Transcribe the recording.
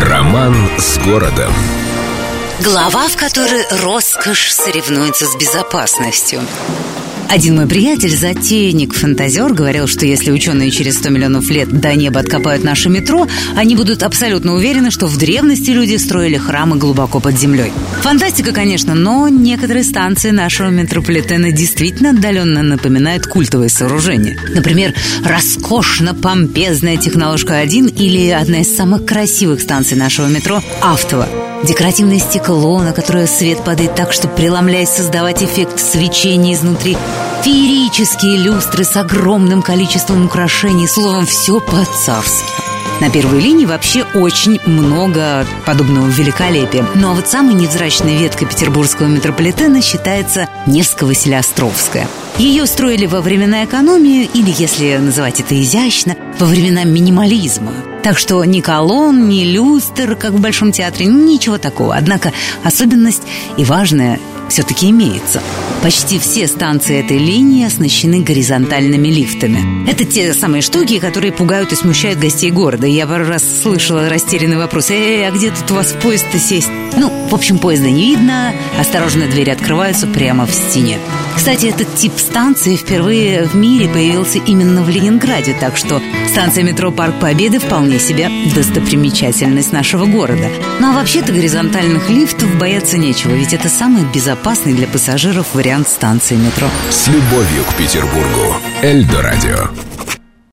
Роман с городом. Глава, в которой роскошь соревнуется с безопасностью. Один мой приятель, затейник, фантазер, говорил, что если ученые через 100 миллионов лет до неба откопают наше метро, они будут абсолютно уверены, что в древности люди строили храмы глубоко под землей. Фантастика, конечно, но некоторые станции нашего метрополитена действительно отдаленно напоминают культовые сооружения. Например, роскошно-помпезная технологка 1 или одна из самых красивых станций нашего метро – Автово. Декоративное стекло, на которое свет падает так, что преломляясь создавать эффект свечения изнутри. Феерические люстры с огромным количеством украшений. Словом, все по-царски. На первой линии вообще очень много подобного великолепия. Ну а вот самой невзрачной веткой петербургского метрополитена считается Невско-Василиостровская. Ее строили во времена экономии, или, если называть это изящно, во времена минимализма. Так что ни колонн, ни люстр, как в Большом театре, ничего такого. Однако особенность и важная все-таки имеется. Почти все станции этой линии оснащены горизонтальными лифтами. Это те самые штуки, которые пугают и смущают гостей города. Я пару раз слышала растерянный вопрос «Эй, а где тут у вас поезд-то сесть?» Ну, в общем, поезда не видно, осторожно двери открываются прямо в стене. Кстати, этот тип станции впервые в мире появился именно в Ленинграде, так что станция метро Парк Победы вполне себе достопримечательность нашего города. Ну а вообще-то горизонтальных лифтов бояться нечего, ведь это самый безопасный для пассажиров вариант станции метро. С любовью к Петербургу. Эльдо радио.